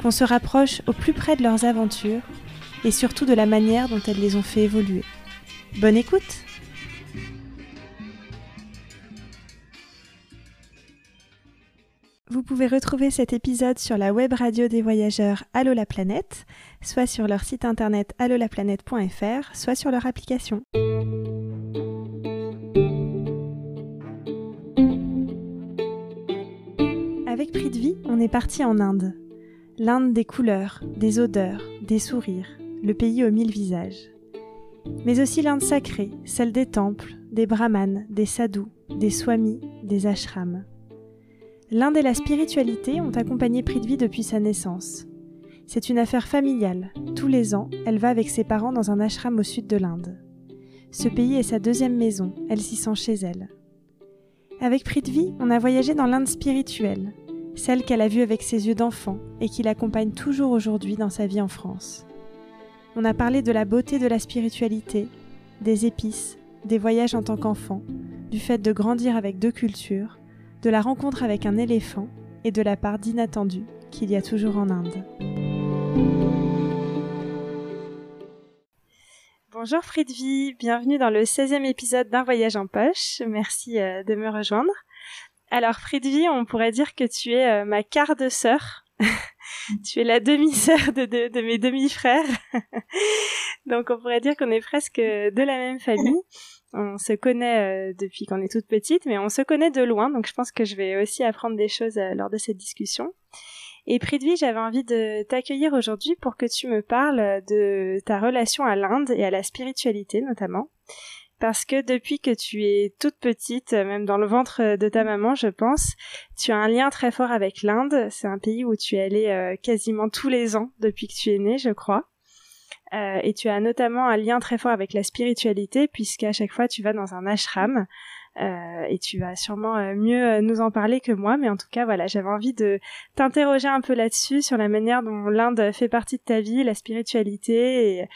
qu'on se rapproche au plus près de leurs aventures et surtout de la manière dont elles les ont fait évoluer. Bonne écoute Vous pouvez retrouver cet épisode sur la web radio des voyageurs Allo la planète, soit sur leur site internet allolaplanète.fr, soit sur leur application. Avec Prix de Vie, on est parti en Inde. L'Inde des couleurs, des odeurs, des sourires, le pays aux mille visages. Mais aussi l'Inde sacrée, celle des temples, des brahmanes, des sadhus, des swamis, des ashrams. L'Inde et la spiritualité ont accompagné Vie depuis sa naissance. C'est une affaire familiale. Tous les ans, elle va avec ses parents dans un ashram au sud de l'Inde. Ce pays est sa deuxième maison, elle s'y sent chez elle. Avec Vie, on a voyagé dans l'Inde spirituelle, celle qu'elle a vue avec ses yeux d'enfant et qui l'accompagne toujours aujourd'hui dans sa vie en France. On a parlé de la beauté de la spiritualité, des épices, des voyages en tant qu'enfant, du fait de grandir avec deux cultures, de la rencontre avec un éléphant et de la part d'inattendu qu'il y a toujours en Inde. Bonjour Fridvi, bienvenue dans le 16e épisode d'un voyage en poche. Merci euh, de me rejoindre. Alors Fridvi, on pourrait dire que tu es euh, ma quart de sœur. tu es la demi-sœur de, de, mes demi-frères. Donc on pourrait dire qu'on est presque de la même famille. On se connaît euh, depuis qu'on est toute petite, mais on se connaît de loin. Donc je pense que je vais aussi apprendre des choses euh, lors de cette discussion. Et Prithvi, j'avais envie de t'accueillir aujourd'hui pour que tu me parles de ta relation à l'Inde et à la spiritualité notamment parce que depuis que tu es toute petite, même dans le ventre de ta maman, je pense, tu as un lien très fort avec l'Inde. C'est un pays où tu es allé euh, quasiment tous les ans depuis que tu es née, je crois. Euh, et tu as notamment un lien très fort avec la spiritualité, puisqu'à chaque fois tu vas dans un ashram euh, et tu vas sûrement euh, mieux euh, nous en parler que moi, mais en tout cas, voilà, j'avais envie de t'interroger un peu là-dessus, sur la manière dont l'Inde fait partie de ta vie, la spiritualité, et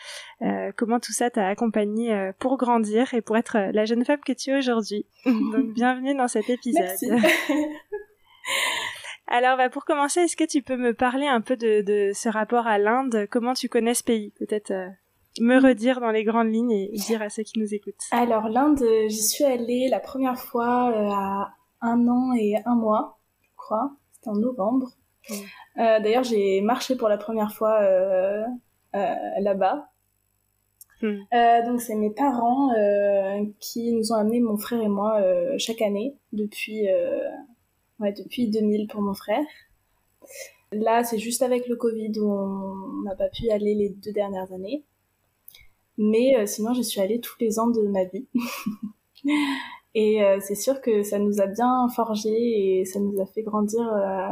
euh, comment tout ça t'a accompagné pour grandir et pour être la jeune femme que tu es aujourd'hui. Donc, bienvenue dans cet épisode. Alors, bah, pour commencer, est-ce que tu peux me parler un peu de, de ce rapport à l'Inde? Comment tu connais ce pays? Peut-être me redire dans les grandes lignes et dire à ceux qui nous écoutent Alors l'Inde, j'y suis allée la première fois euh, à un an et un mois, je crois. C'était en novembre. Euh, d'ailleurs, j'ai marché pour la première fois euh, là-bas. Hmm. donc c'est mes parents qui nous ont amené mon frère et moi chaque année depuis ouais, depuis 2000 pour mon frère. Là, c'est juste avec le Covid où on n'a pas pu y aller les deux dernières années. Mais euh, sinon, je suis allée tous les ans de ma vie. et euh, c'est sûr que ça nous a bien forgé et ça nous a fait grandir euh,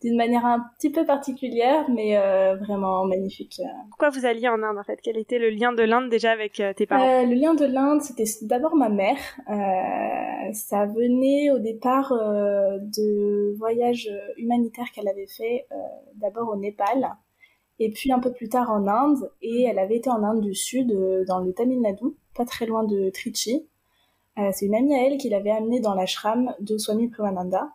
d'une manière un petit peu particulière, mais vraiment magnifique. Pourquoi vous alliez en Inde en fait? Quel était le lien de l'Inde déjà avec tes parents? Le lien de l'Inde, c'était d'abord ma mère. ça venait au départ de voyages humanitaires qu'elle avait fait, d'abord au Népal et puis un peu plus tard en Inde, et elle avait été en Inde du Sud, euh, dans le Tamil Nadu, pas très loin de Trichy. Euh, c'est une amie à elle qui l'avait amenée dans l'ashram de Swami Premananda.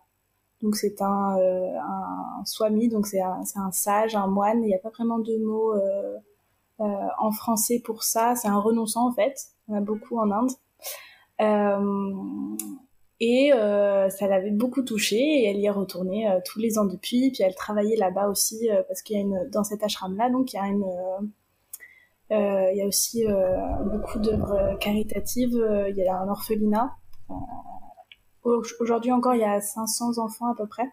Donc c'est un, euh, un swami, donc c'est un, un, sage, un moine, il n'y a pas vraiment de mots euh, euh, en français pour ça, c'est un renonçant en fait, on a beaucoup en Inde. Et euh, ça l'avait beaucoup touchée et elle y est retournée euh, tous les ans depuis. Puis elle travaillait là-bas aussi euh, parce qu'il y a une dans cet ashram là donc il y a une il y a aussi beaucoup d'œuvres caritatives. Il y a un orphelinat. Aujourd'hui encore, il y a 500 enfants à peu près.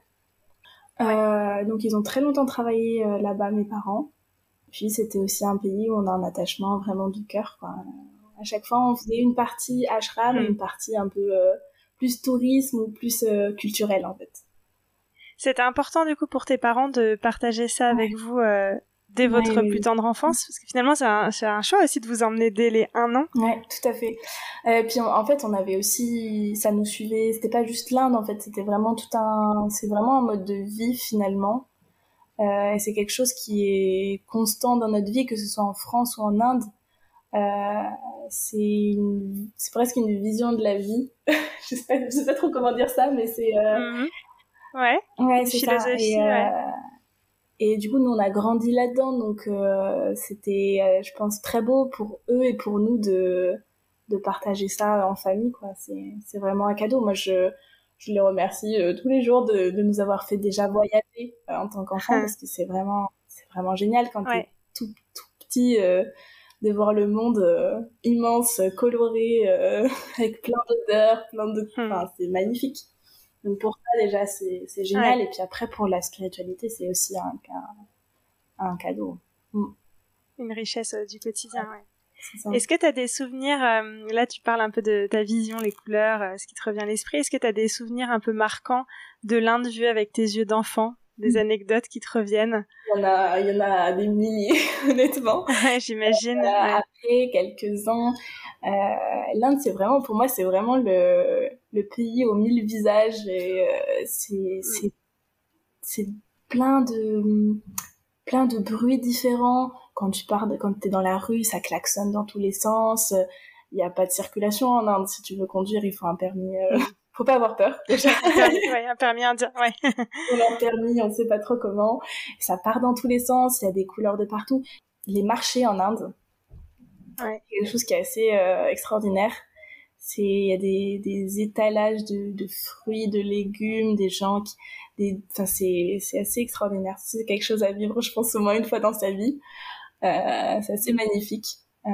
donc ils ont très longtemps travaillé là-bas, mes parents. Puis c'était aussi un pays où on a un attachement vraiment du cœur. Quoi. À chaque fois, on faisait une partie ashram et mm. une partie un peu plus tourisme ou plus euh, culturel en fait. C'était important du coup pour tes parents de partager ça avec vous euh, dès votre plus tendre enfance Parce que finalement, c'est un, un, choix aussi de vous emmener dès les un an. Ouais, tout à fait. Et euh, puis en, fait, on avait aussi, ça nous suivait. C'était pas juste l'Inde, en fait, c'était vraiment tout un, c'est vraiment un mode de vie finalement. Euh, et c'est quelque chose qui est constant dans notre vie, que ce soit en France ou en Inde. Euh, c'est presque une vision de la vie. je sais pas, je sais pas trop comment dire ça, mais c'est euh... Mhm. ouais. Ouais, c'est ça. Et, euh, et du coup, nous, on a grandi là-dedans, donc euh, c'était, euh, je pense, très beau pour eux et pour nous de, de partager ça en famille, quoi. C'est, vraiment un cadeau. Moi, je, je les remercie euh, tous les jours de, de nous avoir fait déjà voyager en tant qu'enfant, ah. parce que c'est vraiment, c'est vraiment génial quand t'es tout, tout petit de voir le monde immense, coloré, avec plein d'odeurs, plein de, hmm. enfin, c'est magnifique. Donc pour ça déjà c'est génial et puis après pour la spiritualité c'est aussi un, un, cadeau. Mm. Une richesse euh, du quotidien. Ouais. Est-ce que tu as des souvenirs, euh, là tu parles un peu de ta vision, les couleurs, euh, ce qui te revient à l'esprit, est-ce que tu as des souvenirs un peu marquants de l'Inde vue avec tes yeux d'enfant? Des mm. anecdotes qui te reviennent Il y en a, il y en a des milliers, honnêtement. J'imagine. Après quelques-uns, euh, l'Inde, c'est vraiment, pour moi, c'est vraiment le, le pays aux mille visages et euh, c'est, c'est, c'est plein de, plein de bruits différents. Quand tu pars, quand t'es dans la rue, ça klaxonne dans tous les sens. Il n'y a pas de circulation en Inde. Si tu veux conduire, il faut un permis. Faut pas avoir peur déjà. ouais, un permis indien, ouais. on a un permis, on sait pas trop comment. Ça part dans tous les sens. Il y a des couleurs de partout. Les marchés en Inde, Ouais. Quelque chose qui est assez euh, extraordinaire. C'est il y a des, des étalages de, de, fruits, de légumes, des gens qui, des, enfin c'est c'est assez extraordinaire. C'est quelque chose à vivre, je pense au moins une fois dans sa vie. Euh, c'est assez magnifique. Euh,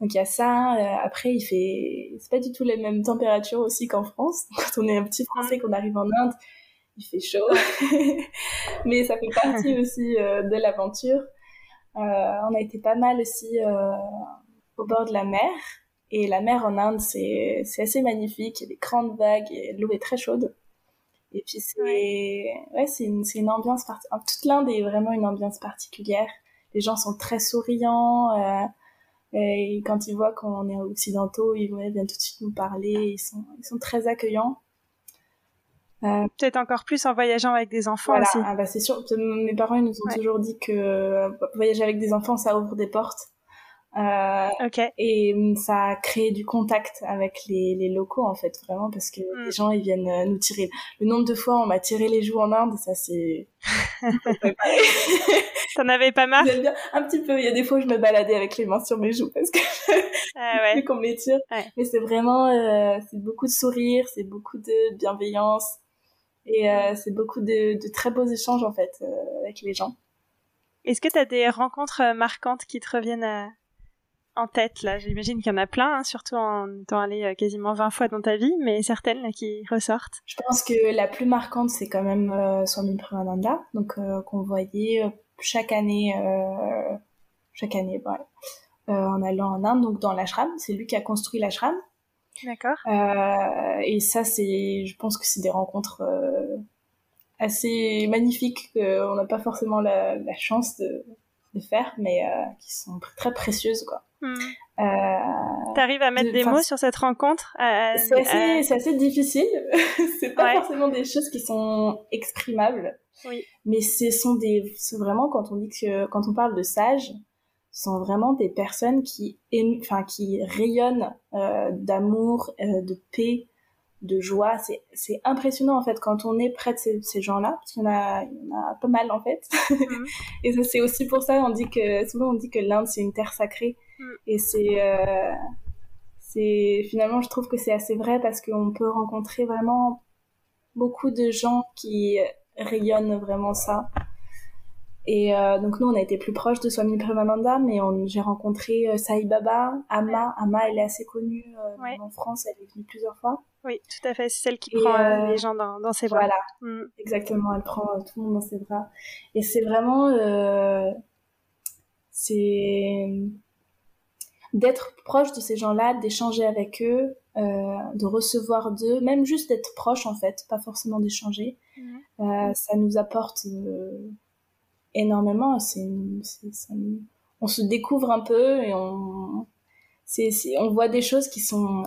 donc il y a ça. Euh, après, il fait, c'est pas du tout les mêmes températures aussi qu'en France. Quand on est un petit Français, qu'on arrive en Inde, il fait chaud. Mais ça fait partie aussi euh, de l'aventure. Euh, on a été pas mal aussi euh, au bord de la mer. Et la mer en Inde, c'est assez magnifique. Il y a des grandes vagues et l'eau est très chaude. Et puis c'est ouais, c'est une, une ambiance particulière. Toute l'Inde est vraiment une ambiance particulière. Les gens sont très souriants. Et quand ils voient qu'on est occidentaux, ils viennent tout de suite nous parler. Ils sont, ils sont très accueillants. Euh, Peut-être encore plus en voyageant avec des enfants voilà. aussi. Ah bah c'est sûr. Mes parents ils nous ont toujours dit que euh, voyager avec des enfants ça ouvre des portes. Euh, Et hum, ça a créé du contact avec les, les locaux en fait vraiment parce que mm. les gens ils viennent euh, nous tirer. Le nombre de fois on m'a tiré les joues en Inde, ça c'est. T'en avais pas marre? Un petit peu. Il y a des fois où je me baladais avec les mains sur mes joues parce que ah ouais. qu'on me les tire. Mais c'est vraiment euh, c'est beaucoup de sourires, c'est beaucoup de bienveillance. Et euh, c'est beaucoup de, de, très beaux échanges en fait euh, avec les gens. Est-ce que tu as des rencontres euh, marquantes qui te reviennent à... en tête là J'imagine qu'il y en a plein, hein, surtout en étant allé quasiment 20 fois dans ta vie, mais certaines là, qui ressortent. Je pense que la plus marquante c'est quand même euh, Swami Premananda, donc qu'on voyait chaque année, chaque année, en allant en Inde, donc dans l'ashram. C'est lui qui a construit l'ashram. D'accord. Euh, et ça, c'est, je pense que c'est des rencontres euh, assez magnifiques qu'on n'a pas forcément la, la chance de, de, faire, mais euh, qui sont très précieuses, quoi. Hmm. Euh, T'arrives à mettre des mots sur cette rencontre C'est assez, assez, difficile. c'est pas forcément des choses qui sont exprimables. Oui. Mais ce sont des, c'est vraiment quand on dit que, quand on parle de sages, sont vraiment des personnes qui, enfin, qui rayonnent euh, d'amour, euh, de paix, de joie. C'est, c'est impressionnant en fait quand on est près de ces, ces gens-là, parce qu'il y en a, il y en a pas mal en fait. Mhm. et ça, c'est aussi pour ça on dit que souvent on dit que l'Inde c'est une terre sacrée. Mhm. Et c'est, euh, c'est finalement je trouve que c'est assez vrai parce qu'on peut rencontrer vraiment beaucoup de gens qui rayonnent vraiment ça. Et euh, donc nous, on a été plus proche de Swami Premananda, mais j'ai rencontré euh, Sai Baba, Amma. Amma, elle est assez connue euh, en France, elle est venue plusieurs fois. Oui, tout à fait, c'est celle qui prend les gens dans, dans, ses bras. Voilà, mm. exactement, elle prend tout le monde dans ses bras. Et c'est vraiment... c'est d'être proche de ces gens-là, d'échanger avec eux, de recevoir d'eux, même juste d'être proche en fait, pas forcément d'échanger. Mhm. ça nous apporte énormément. C'est, on se découvre un peu et on, c'est, on voit des choses qui sont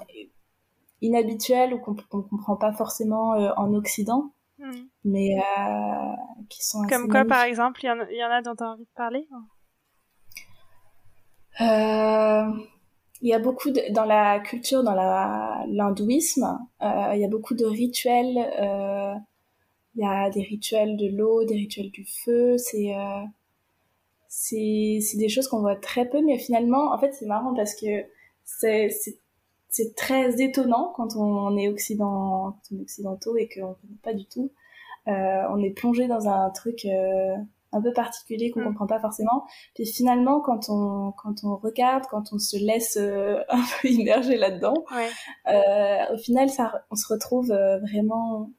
inhabituelles ou qu'on ne comprend pas forcément en Occident. Hmm. mais euh, qui sont Comme quoi, par exemple, il y, en a dont tu as envie de parler euh, Il y a beaucoup dans la culture, dans l'hindouisme, euh, il y a beaucoup de rituels. il y a des rituels de l'eau, des rituels du feu. C'est c'est des choses qu'on voit très peu, mais finalement, en fait, c'est marrant parce que c'est c'est très étonnant quand on est occident, occidentaux et qu'on ne connaît pas du tout. Euh, on est plongé dans un truc euh, un peu particulier qu'on ne mm. comprend pas forcément. Puis finalement, quand on quand on regarde, quand on se laisse euh, un peu immerger là-dedans, au final, ça, on se retrouve vraiment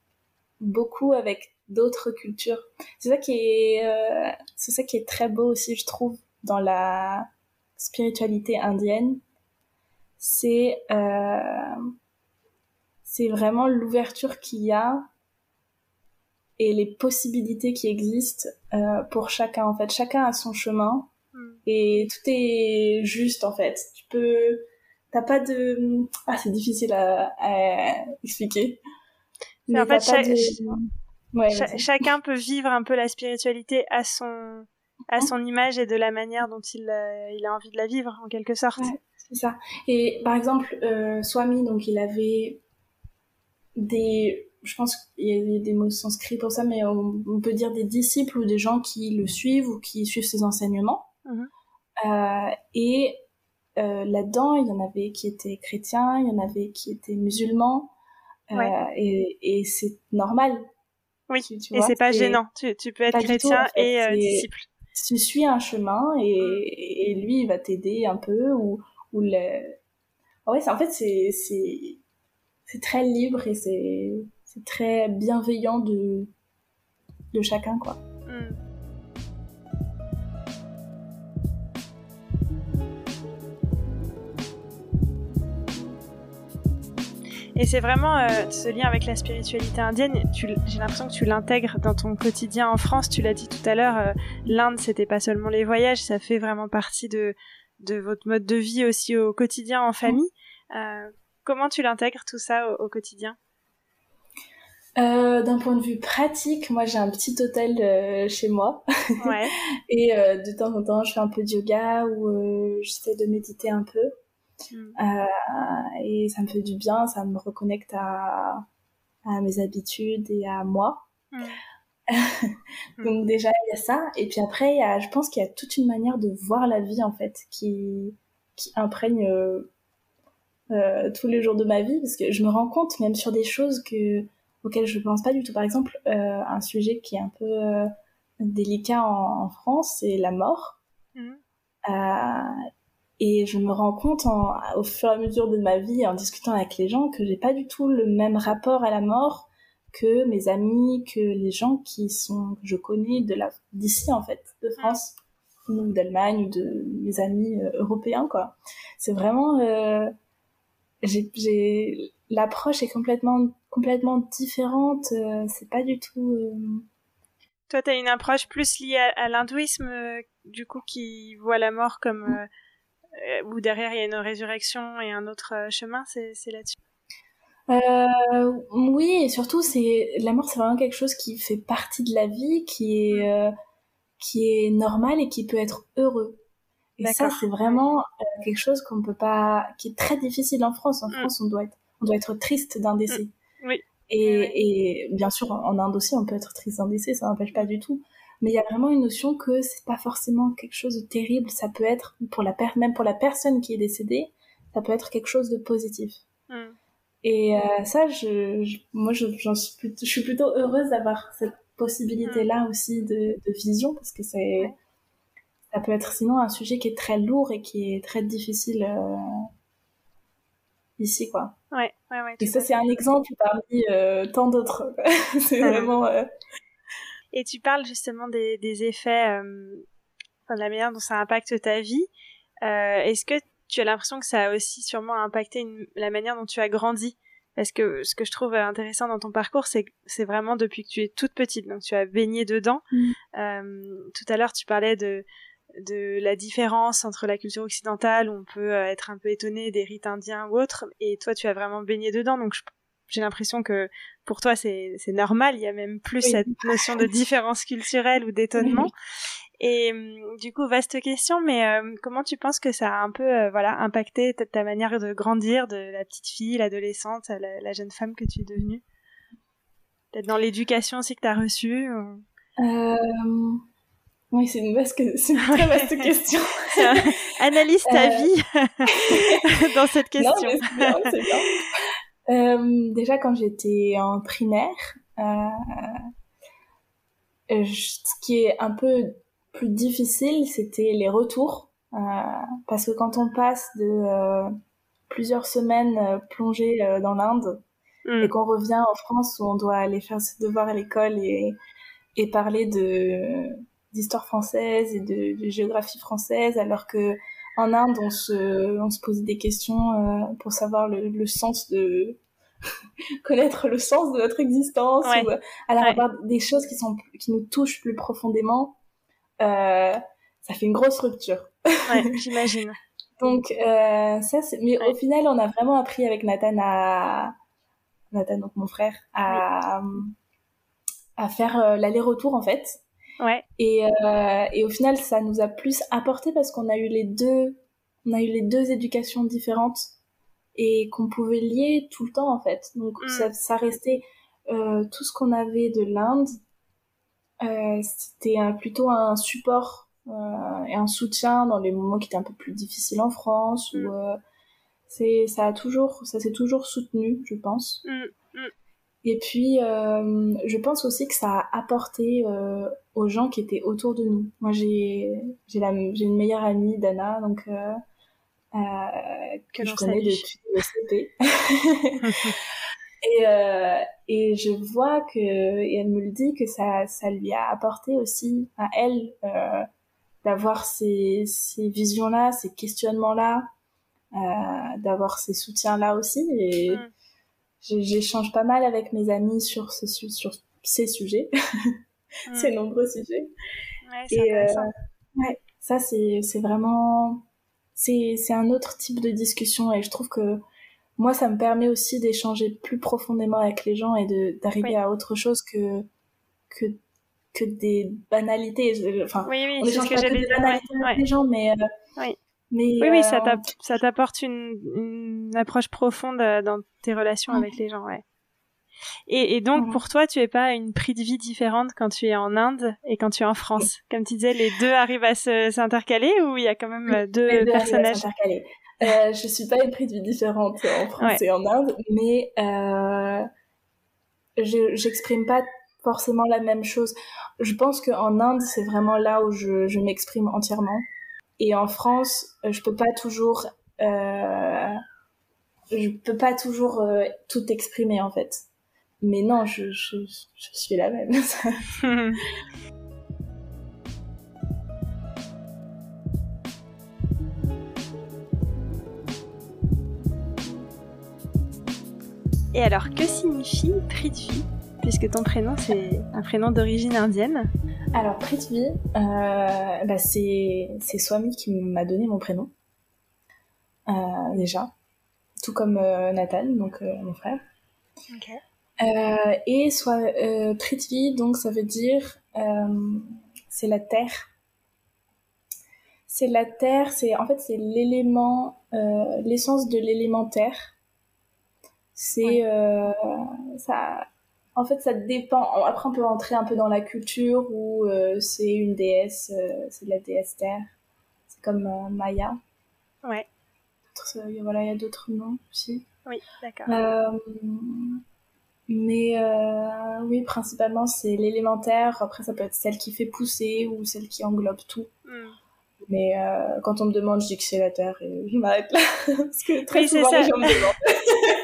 beaucoup avec d'autres cultures. C'est ça qui est c'est ça qui est très beau aussi, je trouve, dans la spiritualité indienne c'est euh, c'est vraiment l'ouverture qu'il y a et les possibilités qui existent euh, pour chacun en fait. Chacun a son chemin hmm. et tout est juste en fait. Tu peux t'as pas de ah c'est difficile à, expliquer. Mais en fait chacun peut vivre un peu la spiritualité à son à son image et de la manière dont il, euh, il a envie de la vivre en quelque sorte c'est ça. Et par exemple, euh, Swami, donc il avait des, je pense qu'il y a des mots sanscrits pour ça, mais on, peut dire des disciples ou des gens qui le suivent ou qui suivent ses enseignements. Mhm. Euh, et euh, là-dedans, il y en avait qui étaient chrétiens, il y en avait qui étaient musulmans, et, et c'est normal. Oui, tu, et c'est pas gênant. Tu, tu peux être chrétien et disciple. Tu suis un chemin et, mm. et lui, il va t'aider un peu ou le... ouais, en fait, c'est, c'est, très libre et c'est, très bienveillant de, chacun, quoi. Hmm. Et c'est vraiment euh, ce lien avec la spiritualité indienne. J'ai l'impression que tu l'intègres dans ton quotidien en France. Tu l'as dit tout à l'heure, euh, l'Inde, c'était pas seulement les voyages, ça fait vraiment partie de, de votre mode de vie aussi au quotidien en famille. Euh, comment tu l'intègres tout ça au, quotidien? Euh, D'un point de vue pratique, moi j'ai un petit hôtel euh, chez moi. Ouais. et de temps en temps, je fais un peu de yoga ou j'essaie de méditer un peu. Hmm. et ça me fait du bien, ça me reconnecte à, à mes habitudes et à moi. Hmm. Donc déjà il y a ça et puis après il y a, je pense qu'il y a toute une manière de voir la vie en fait qui qui imprègne euh, euh, tous les jours de ma vie parce que je me rends compte même sur des choses que auxquelles je pense pas du tout. Par exemple euh, un sujet qui est un peu euh, délicat en, en France c'est la mort. Mmh. Euh, et je me rends compte en, au fur et à mesure de ma vie en discutant avec les gens que j'ai pas du tout le même rapport à la mort que mes amis, que les gens qui sont que je connais de la d'ici en fait, de France ou d'Allemagne ou de mes amis euh, européens quoi. C'est vraiment euh, j'ai l'approche est complètement complètement différente. Euh, c'est pas du tout. Toi, tu as une approche plus liée à, l'hindouisme, du coup, qui voit la mort comme mm. où derrière il y a une résurrection et un autre chemin. C'est là-dessus? Euh, oui, et surtout, c'est la mort, c'est vraiment quelque chose qui fait partie de la vie, qui est euh, qui est normal et qui peut être heureux. Et ça, c'est vraiment euh, quelque chose qu'on peut pas, qui est très difficile en France. En mm. France, on doit être, on doit être triste d'un décès. Mm. Oui. Et, et bien sûr, en Inde aussi, on peut être triste d'un décès, ça n'empêche pas du tout. Mais il y a vraiment une notion que c'est pas forcément quelque chose de terrible. Ça peut être pour la per même pour la personne qui est décédée, ça peut être quelque chose de positif. Et euh, ça, je, moi, je, suis je suis plutôt heureuse d'avoir cette possibilité-là mm. aussi de, de, vision, parce que c'est, ça peut être sinon un sujet qui est très lourd et qui est très difficile euh, ici, quoi. Ouais, ouais, ouais. Et ça, c'est un exemple parmi euh, tant d'autres. c'est vraiment. Et tu parles justement des, des effets, enfin, de la manière dont ça impacte ta vie. Est-ce que tu as l'impression que ça a aussi sûrement impacté la manière dont tu as grandi parce que ce que je trouve intéressant dans ton parcours, c'est c'est vraiment depuis que tu es toute petite, donc tu as baigné dedans. Mm. Euh, tout à l'heure, tu parlais de de la différence entre la culture occidentale où on peut euh, être un peu étonné des rites indiens ou autres, et toi, tu as vraiment baigné dedans, donc j'ai l'impression que pour toi c'est normal, il y a même plus cette notion de différence culturelle ou d'étonnement. Et hum, du coup, vaste question, mais euh, comment tu penses que ça a un peu euh, voilà impacté ta, manière de grandir, de la petite fille, l'adolescente, la, jeune femme que tu es devenue? Peut-être dans l'éducation aussi que tu as reçue euh... Oui, c'est une, vaste, une très vaste question. Analyse ta euh, vie dans cette question. Non, c'est bien, bien. déjà, quand j'étais en primaire, ce qui est un peu plus difficile, c'était les retours. Euh, parce que quand on passe de euh, plusieurs semaines euh, plongées dans l'Inde mm. et qu'on revient en France où on doit aller faire ses devoirs à l'école et, et parler de d'histoire française et de, de, géographie française, alors que en Inde on se on se posait des questions pour savoir le, le sens de connaître le sens de notre existence ou alors avoir des choses qui sont qui nous touchent plus profondément euh, ça fait une grosse rupture. Ouais, j'imagine. donc euh, ça, c'est... mais au final, on a vraiment appris avec Nathan à Nathan, donc mon frère, à à faire euh, l'aller-retour en fait. Ouais. Et euh, et au final, ça nous a plus apporté parce qu'on a eu les deux, on a eu les deux éducations différentes et qu'on pouvait lier tout le temps en fait. Donc mm. ça, ça restait euh, tout ce qu'on avait de l'Inde euh, c'était plutôt un support euh, et un soutien dans les moments qui étaient un peu plus difficiles en France mm. euh, c'est ça a toujours ça s'est toujours soutenu je pense mm, mm. et puis je pense aussi que ça a apporté aux gens qui étaient autour de nous moi j'ai j'ai la j'ai une meilleure amie Dana donc que je connais depuis le CP Et, euh, et je vois que, et elle me le dit, que ça, ça lui a apporté aussi à elle euh, d'avoir ces, ces visions-là, ces questionnements-là, euh, d'avoir ces soutiens-là aussi. Et mm. j'échange pas mal avec mes amis sur, ce, sur ces sujets, mm. ces nombreux sujets. Ouais, et euh, ouais, ça c'est vraiment c'est c'est un autre type de discussion et je trouve que moi, ça me permet aussi d'échanger plus profondément avec les gens et d'arriver à autre chose que que que des banalités. Enfin, oui, oui, ce que j'allais dire. avec les gens, mais euh, oui. Mais, oui, oui, ça euh, ça t'apporte une, une approche profonde euh, dans tes relations avec les gens, ouais. Et, et donc, pour toi, tu es pas une prix de vie différente quand tu es en Inde et quand tu es en France? Comme tu disais, les deux arrivent à s'intercaler ou il y a quand même deux, deux personnages? Euh, je suis pas une prise de vie différente en France et en Inde, mais euh, j'exprime pas forcément la même chose. Je pense qu'en Inde, c'est vraiment là où je, je m'exprime entièrement. Et en France, je peux pas toujours, euh, je peux pas toujours euh, tout exprimer en fait. Mais non, je, je, je suis la même. Et alors, que signifie Prithvi Puisque ton prénom, c'est un prénom d'origine indienne. Alors, Prithvi, euh, bah, c'est, Swami qui m'a donné mon prénom. Euh, déjà. Tout comme euh, Nathan, donc mon frère. et soit Prithvi, donc ça veut dire c'est la terre. C'est la terre, c'est en fait c'est l'élément, l'essence de l'élémentaire c'est euh, ça. En fait, ça dépend. Après, on peut rentrer un peu dans la culture où euh, c'est une déesse, euh, c'est de la déesse terre. C'est comme Maya. Ouais. Voilà, il y a d'autres noms aussi. Oui, d'accord. mais oui, principalement, c'est l'élémentaire. Après, ça peut être celle qui fait pousser ou celle qui englobe tout. Hmm. Mais euh, quand on me demande, je dis que c'est la Terre et je m'arrête là. Parce que très souvent, les gens me demandent.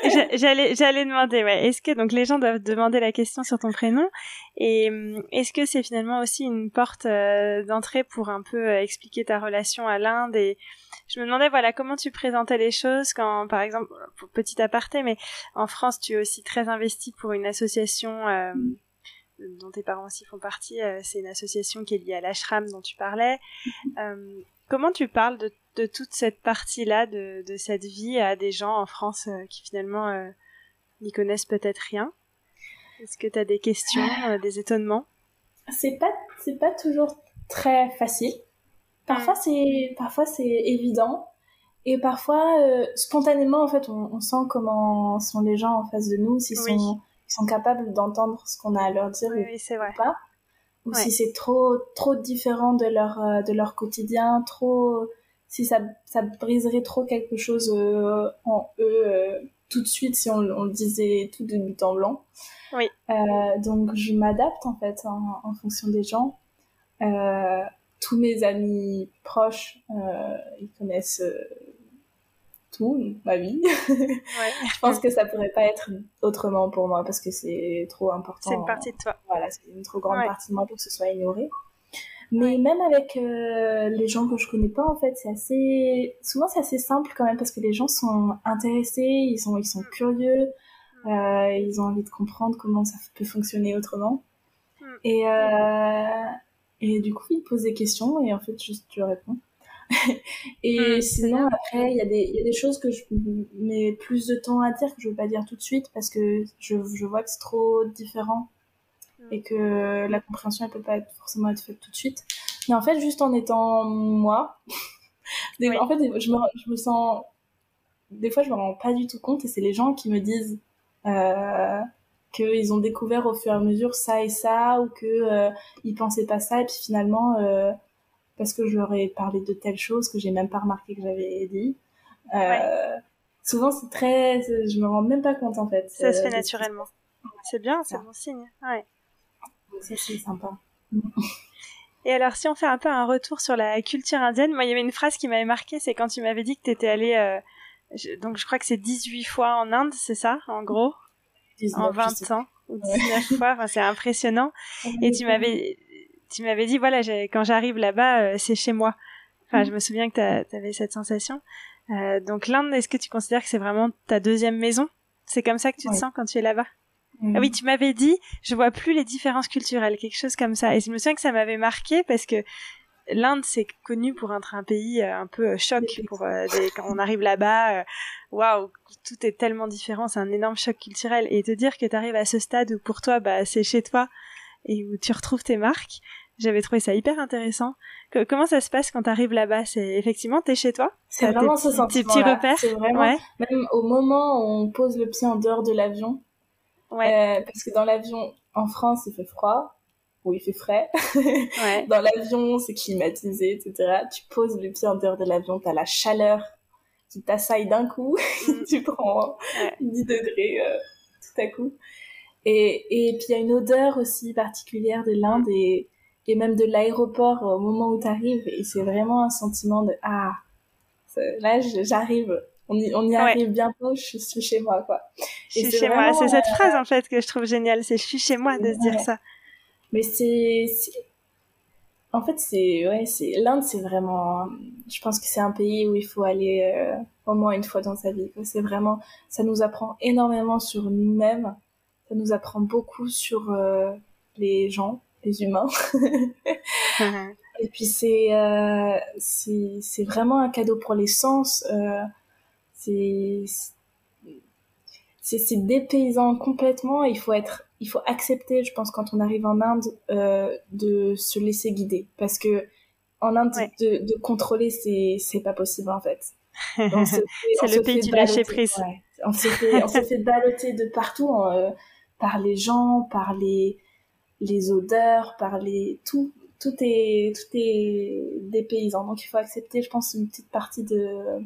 j'allais, j'allais demander, ouais. Est-ce que donc les gens doivent demander la question sur ton prénom et hum, est-ce que c'est finalement aussi une porte euh, d'entrée pour un peu euh, expliquer ta relation à l'Inde et je me demandais voilà comment tu présentais les choses quand par exemple petit aparté mais en France tu es aussi très investi pour une association euh, dont tes parents aussi font partie, euh, c'est une association qui est liée à l'ashram dont tu parlais. Euh, comment tu parles de, de toute cette partie-là de, de, cette vie à des gens en France euh, qui finalement n'y connaissent peut-être rien? Est-ce que tu as des questions, des étonnements? C'est pas c'est pas toujours très facile. Parfois c'est parfois c'est évident. Et parfois spontanément en fait on, on, sent comment sont les gens en face de nous s'ils sont sont capables d'entendre ce qu'on a à leur dire oui, c'est vrai. ou pas. Ou si c'est trop trop différent de leur euh, de leur quotidien trop si ça ça briserait trop quelque chose euh, en eux euh, tout de suite si on, on, le disait tout de but en blanc. Oui. Donc je m'adapte en fait en, en, fonction des gens. Tous mes amis proches ils connaissent tout, ma vie. je pense que ça pourrait pas être autrement pour moi parce que c'est trop important. C'est une partie de toi. Voilà, c'est une trop grande partie de moi pour que ce soit ignoré. Mais même avec euh, les gens que je connais pas, en fait, c'est assez. Souvent, c'est assez simple quand même parce que les gens sont intéressés, ils sont, ils sont curieux, mm. euh, ils ont envie de comprendre comment ça peut fonctionner autrement. Mm. Et, euh, et du coup, ils posent des questions et en fait, juste tu réponds. et mm, sinon, après, il y, a des, y a des choses que je mets plus de temps à dire, que je veux pas dire tout de suite, parce que je, je vois que c'est trop différent mm. et que la compréhension, elle peut pas être, forcément être faite tout de suite. Mais en fait, juste en étant moi, en fait, je me, je me sens... Des fois, je me rends pas du tout compte, et c'est les gens qui me disent... Euh, qu'ils ont découvert au fur et à mesure ça et ça ou que euh, ils pensaient pas ça et puis finalement euh, parce que je leur ai parlé de telles choses que j'ai même pas remarqué que j'avais dit. Euh, souvent, c'est très, je me rends même pas compte en fait. Ça se fait naturellement. C'est bien, c'est bon signe. Ouais. C'est sympa. Et alors, si on fait un peu un retour sur la culture indienne, moi, il y avait une phrase qui m'avait marqué, c'est quand tu m'avais dit que tu étais allée, euh, donc je crois que c'est 18 fois en Inde, c'est ça, en gros? 19, En 20 ans, ou 19 fois, enfin, c'est impressionnant. Et tu m'avais, tu m'avais dit voilà quand j'arrive là-bas euh, c'est chez moi. Enfin je me souviens que tu avais cette sensation. Euh, donc l'Inde est-ce que tu considères que c'est vraiment ta deuxième maison? C'est comme ça que tu te sens quand tu es là-bas? Ah oui tu m'avais dit je vois plus les différences culturelles quelque chose comme ça. Et je me souviens que ça m'avait marqué parce que l'Inde c'est connu pour être un pays euh, un peu choc pour quand on arrive là-bas waouh tout est tellement différent c'est un énorme choc culturel. Et te dire que tu arrives à ce stade où pour toi bah c'est chez toi et où tu retrouves tes marques j'avais trouvé ça hyper intéressant. comment ça se passe quand tu arrives là-bas? C'est effectivement t'es chez toi? C'est vraiment ce sentiment. Tes petits repères? C'est vraiment même au moment où on pose le pied en dehors de l'avion. Ouais. Euh, parce que dans l'avion en France il fait froid ou il fait frais. Ouais. dans l'avion c'est climatisé etc. Tu poses le pied en dehors de l'avion, t'as la chaleur qui t'assaille d'un coup. Mm. tu prends 10 degrés euh, tout à coup. Et, et puis il y a une odeur aussi particulière de l'Inde et et même de l'aéroport au moment où tu arrives et c'est vraiment un sentiment de ah là j'arrive. On y, on y arrive bientôt je suis chez moi quoi. Je suis chez moi. c'est cette phrase en fait que je trouve géniale. C'est je suis chez moi de se dire ça. Mais c'est en fait c'est ouais c'est l'Inde c'est vraiment je pense que c'est un pays où il faut aller euh, au moins une fois dans sa vie c'est vraiment ça nous apprend énormément sur nous-mêmes ça nous apprend beaucoup sur euh, les gens les humains. et puis c'est euh, c'est vraiment un cadeau pour les sens. Euh, c'est c'est dépaysant complètement. Il faut être il faut accepter, je pense, quand on arrive en Inde, euh, de se laisser guider, parce que en Inde, de, de contrôler, c'est c'est pas possible en fait. c'est le pays du lâcher prise. On s'est fait, on fait balloter de partout par les gens, par les les odeurs, par les tout tout est tout est des paysans. Donc il faut accepter, je pense, une petite partie de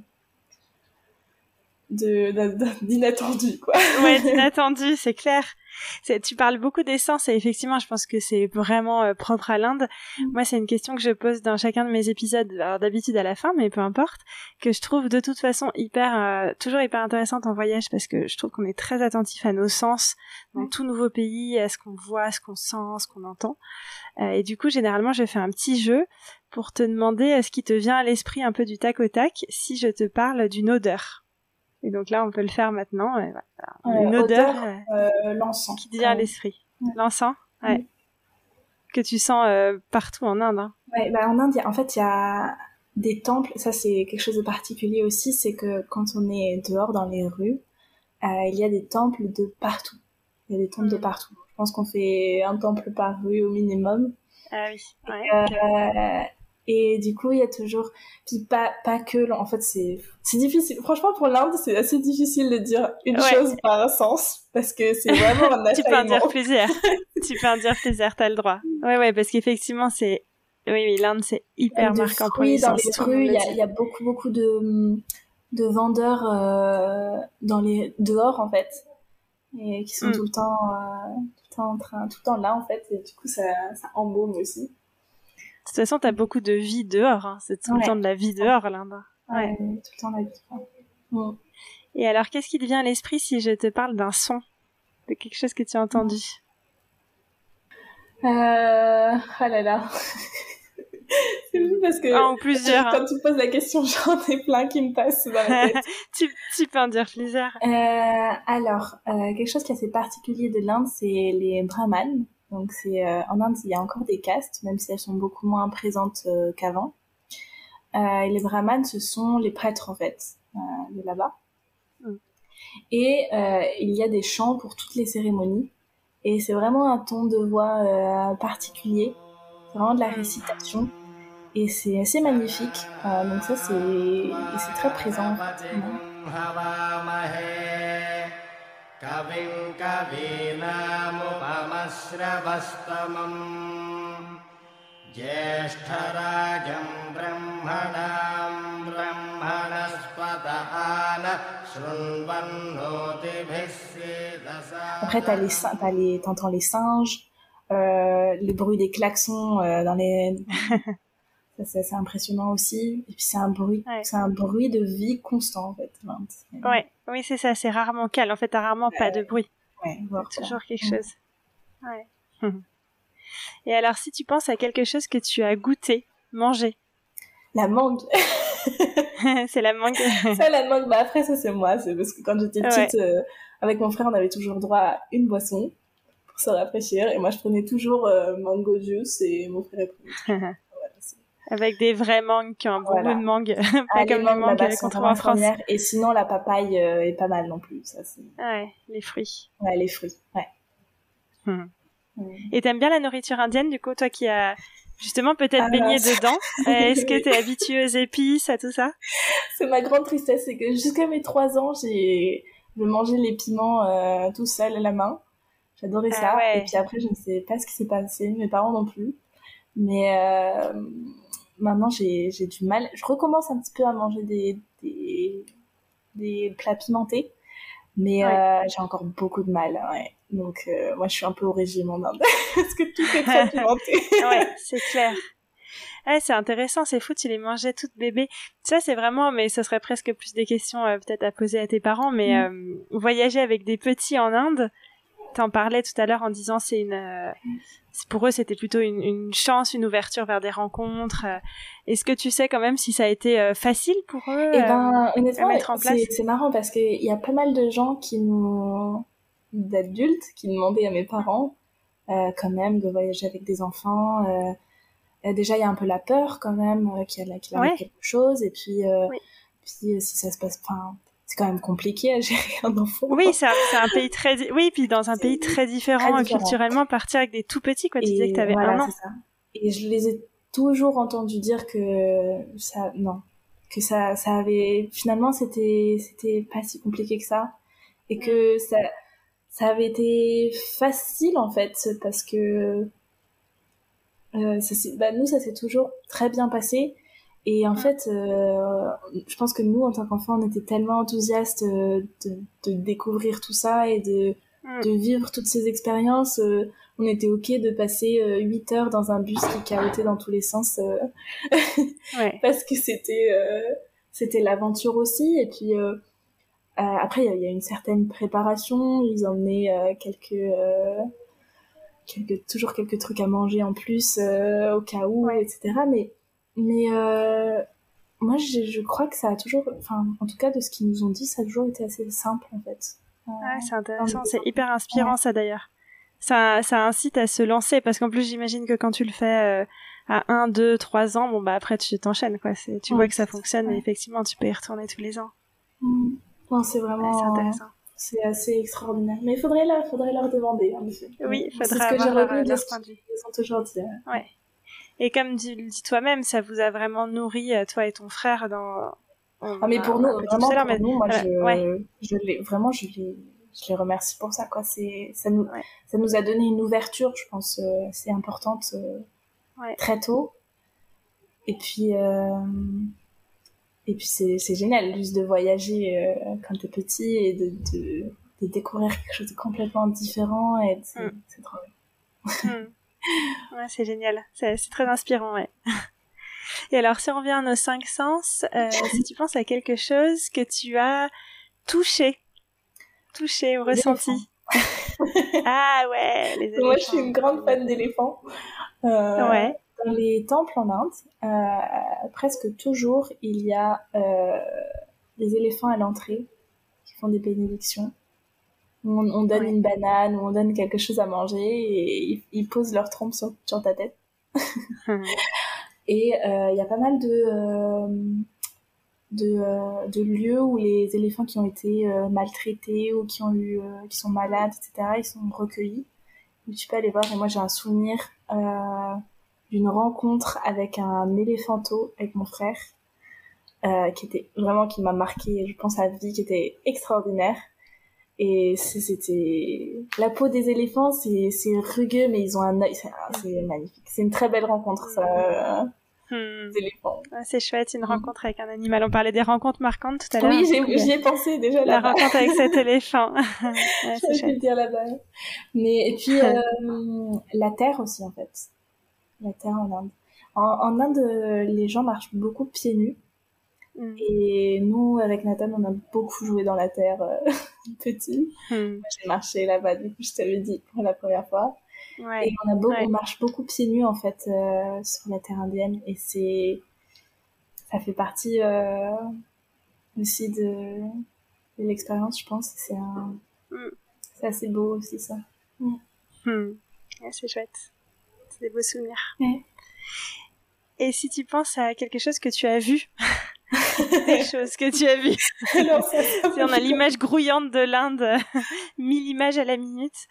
de d'inattendu quoi. ouais, d'inattendu, c'est clair. Tu parles beaucoup d'essence et effectivement, je pense que c'est vraiment euh, propre à l'Inde. Mm. Moi, c'est une question que je pose dans chacun de mes épisodes, alors d'habitude à la fin, mais peu importe, que je trouve de toute façon hyper, euh, toujours hyper intéressante en voyage parce que je trouve qu'on est très attentif à nos sens dans tout nouveau pays, à ce qu'on voit, à ce qu'on sent, ce qu'on entend. Euh, et du coup, généralement, je fais un petit jeu pour te demander ce qui te vient à l'esprit un peu du tac au tac si je te parle d'une odeur. Et donc là, on peut le faire maintenant. Une odeur, euh, l'encens. Qui vient à l'esprit. L'encens, ouais. Que tu sens euh, partout en Inde. Hein. Ouais, bah en Inde, en fait, il y a des temples. Ça, c'est quelque chose de particulier aussi, c'est que quand on est dehors dans les rues, euh, il y a des temples de partout. Il y a des temples de mm. partout. Je pense qu'on fait un temple par rue au minimum. Ah oui. Ouais, et du coup, il y a toujours, puis pas, pas que, en fait, c'est, c'est difficile. Franchement, pour l'Inde, c'est assez difficile de dire une chose par un sens, parce que c'est vraiment un Tu peux en dire plusieurs. tu peux en dire plusieurs, t'as le droit. Ouais, ouais, parce qu'effectivement, c'est, oui, oui, l'Inde, c'est hyper marquant pour les dans les rues, il y a, y a, beaucoup, beaucoup de, de vendeurs, euh, dans les, dehors, en fait. Et qui sont mm. tout le temps, euh, tout le temps en train, tout le temps là, en fait. Et du coup, ça, ça embaume aussi. De toute façon, t'as beaucoup de vie dehors. Hein. C'est tout le temps de la vie dehors, l'Inde. Ouais. tout le temps de la vie. Et alors, qu'est-ce qui te vient à l'esprit si je te parle d'un son De quelque chose que tu as entendu? Euh... Ah là là C'est fou parce que ah, plusieurs, quand hein. tu poses la question, j'en ai plein qui me passent dans la tête. tu, tu, peux en dire plusieurs. Euh, alors, euh, quelque chose qui est assez particulier de l'Inde, c'est les brahmanes. Donc c'est euh, en Inde, il y a encore des castes, même si elles sont beaucoup moins présentes euh, qu'avant. Euh, et les brahmanes, ce sont les prêtres en fait de là-bas. Mm. Et il y a des chants pour toutes les cérémonies. Et c'est vraiment un ton de voix particulier. C'est vraiment de la récitation. Et c'est assez magnifique. donc ça, c'est très présent. Après, t'as les, t'as les, t'entends les singes, euh, le bruit des klaxons euh, dans les, c'est impressionnant aussi. Et puis c'est un bruit, c'est un bruit de vie constant en fait. Ouais, oui c'est ça, c'est rarement calme. En fait, t'as rarement pas de bruit. Ouais, toujours quelque chose. Ouais. Et alors, si tu penses à quelque chose que tu as goûté, mangé? La mangue. c'est la mangue. ça, la mangue. Bah après, ça c'est moi. C'est parce que quand j'étais petite, euh, avec mon frère, on avait toujours droit à une boisson pour se rafraîchir. Et moi, je prenais toujours euh, mango juice et mon frère prenait avec des vrais mangues qui ont goût de mangue, pas ah, comme les mangues qu'on trouve en France. Et sinon, la papaye euh, est pas mal non plus. Ça, ouais, les fruits. Ouais, les fruits, ouais. Hmm. Et t'aimes bien la nourriture indienne, du coup, toi qui as justement peut-être ah, baigné dedans. Est-ce que t'es habituée aux épices, à tout ça? C'est ma grande tristesse, c'est que jusqu'à mes trois ans, j'ai je mangeais les piments euh, tout seul à la main. J'adorais ah ça. Et puis après, je ne sais pas ce qui s'est passé, mes parents non plus. Mais euh, maintenant j'ai du mal. Je recommence un petit peu à manger des, des, des plats pimentés, mais euh, j'ai encore beaucoup de mal. Ouais. Donc euh, moi je suis un peu au régime en Inde parce que tout est très pimenté. ouais, c'est clair. Ouais, c'est intéressant, c'est fou, tu les mangeais toutes bébés. Ça, c'est vraiment, mais ce serait presque plus des questions euh, peut-être à poser à tes parents, mais mm. voyager avec des petits en Inde, t'en parlais tout à l'heure en disant c'est une, euh, pour eux c'était plutôt une, une, chance, une ouverture vers des rencontres. Euh. Est-ce que tu sais quand même si ça a été euh, facile pour eux eh ben, honnêtement, mettre en place C'est marrant parce qu'il y a pas mal de gens qui nous, d'adultes, qui demandaient à mes parents quand même de voyager avec des enfants. déjà il y a un peu la peur quand même qu'il y a, qu'il quelque chose et puis, puis si ça se passe, enfin c'est quand même compliqué à gérer un enfant. Oui, c'est un, pays très, oui, puis dans un pays très différent, culturellement, partir avec des tout petits, quoi. Tu disais que t'avais un an. Ça. Et je les ai toujours entendus dire que ça, non, que ça, ça avait, finalement, c'était, c'était pas si compliqué que ça. Et que ça, ça avait été facile, en fait, parce que, euh, ça, bah, nous, ça s'est toujours très bien passé. Et en fait, euh, je pense que nous, en tant qu'enfants, on était tellement enthousiastes euh, de, de, découvrir tout ça et de mm. de vivre toutes ces expériences. Euh, on était ok de passer 8 heures dans un bus qui cahotait dans tous les sens parce que c'était c'était l'aventure aussi. Et puis après, il y, a une certaine préparation. Ils emmenaient quelques quelques, toujours quelques trucs à manger en plus au cas où, etc. Mais, mais moi, je, je, crois que ça a toujours, enfin, en tout cas, de ce qu'ils nous ont dit, ça a toujours été assez simple, en fait. Euh, ouais, c'est intéressant, c'est hyper inspirant, ça d'ailleurs. Ça, ça incite à se lancer, parce qu'en plus, j'imagine que quand tu le fais euh, à 1, 2, 3 ans, bon, bah après, tu t'enchaînes, quoi. Tu vois que ça fonctionne, et effectivement, tu peux y retourner tous les ans. Mmh. Non, c'est vraiment. intéressant. C'est assez extraordinaire. Mais il faudrait, leur, faudrait leur demander, hein. Oui, il faudrait C'est ce que j'ai retenu de ce qu'ils ont toujours dit. Ouais. Et comme tu le dis toi-même, ça vous a vraiment nourri, euh, toi et ton frère, dans. Ah, mais pour nous, vraiment, pour mais... nous, moi, je, je l'ai, vraiment, je les, je les remercie pour ça, quoi. C'est, ça nous, ça nous a donné une ouverture, je pense, euh, c'est importante, euh, très tôt. Et puis, et puis c'est, c'est génial, juste de voyager quand t'es petit et de, de, de, découvrir quelque chose de complètement différent et c'est, mm. c'est trop bien. Mm. Ouais, c'est génial. C'est très inspirant, ouais. Et alors, si on revient à nos cinq sens, euh, si tu penses à quelque chose que tu as touché, touché ou ressenti. ah ouais, les éléphants. Moi, je suis une grande fan d'éléphants. Euh, ouais. Dans les temples en Inde, euh, presque toujours, il y a des éléphants à l'entrée qui font des bénédictions on, donne une banane ou on donne quelque chose à manger et ils, posent leur trompe sur, ta tête. et euh, il y a pas mal de, euh, euh, de, lieux où les éléphants qui ont été maltraités ou qui, ont eu, qui sont malades, etc., ils sont recueillis. tu peux aller voir. Et moi, j'ai un souvenir d'une rencontre avec un éléphanto, avec mon frère, qui était vraiment, qui m'a marqué, je pense, à vie, qui était extraordinaire. Et c'était la peau des éléphants, c'est rugueux, mais ils ont un œil, c'est magnifique. C'est une très belle rencontre, ça. Hmm. éléphants. c'est chouette, une rencontre avec un animal. On parlait des rencontres marquantes tout à l'heure. Oui, j'y ai, pensé déjà. La rencontre avec cet éléphant. ouais, Je vais dire là-bas. Mais et puis euh, la terre aussi en fait. La terre en Inde. En, en Inde, les gens marchent beaucoup pieds nus. Mm. Et nous, avec Nathan, on a beaucoup joué dans la terre euh, petit. Mm. J'ai marché là-bas, du coup, je t'avais dit pour la première fois. Ouais. Et on, a beaucoup, on marche beaucoup pieds nus, en fait, euh, sur la terre indienne. Et c'est... Ça fait partie euh, aussi de, de l'expérience, je pense. C'est un... Mm. C'est assez beau aussi, ça. Ouais, c'est chouette. C'est des beaux souvenirs. Et si tu penses à quelque chose que tu as vu des choses que tu as vues. si on a l'image grouillante de l'Inde, mille images à la minute.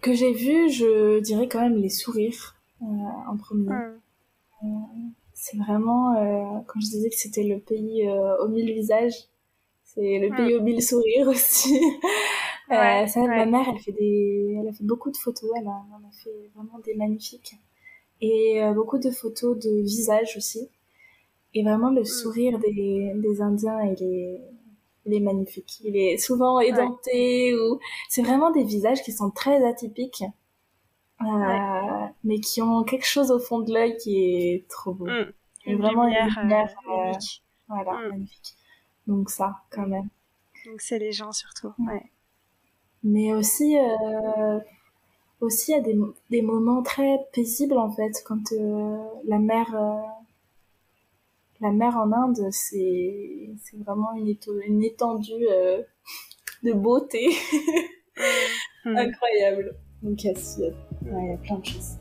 Que j'ai vu, je dirais quand même les sourires euh, en premier. Euh, c'est vraiment, euh, quand je disais que c'était le pays aux mille visages, c'est le pays hmm. aux mille sourires aussi. ça, ma mère, elle fait des, elle a fait beaucoup de photos, elle a, elle a fait vraiment des magnifiques et beaucoup de photos de visages aussi. Et vraiment, le mm. sourire des, des Indiens, il est, il est magnifique. Il est souvent édenté ou c'est vraiment des visages qui sont très atypiques, euh, mais qui ont quelque chose au fond de l'œil qui est trop beau. Mm. Une vraiment lumière, une lumière euh, voilà, mm. magnifique. Donc ça, quand même. Donc c'est les gens surtout. Ouais. Mais aussi, euh, aussi il y a des, des moments très paisibles en fait quand euh, la mer euh, la mer en Inde, c'est vraiment une, une étendue euh, de beauté mm. incroyable. Donc il y, a, plein de choses.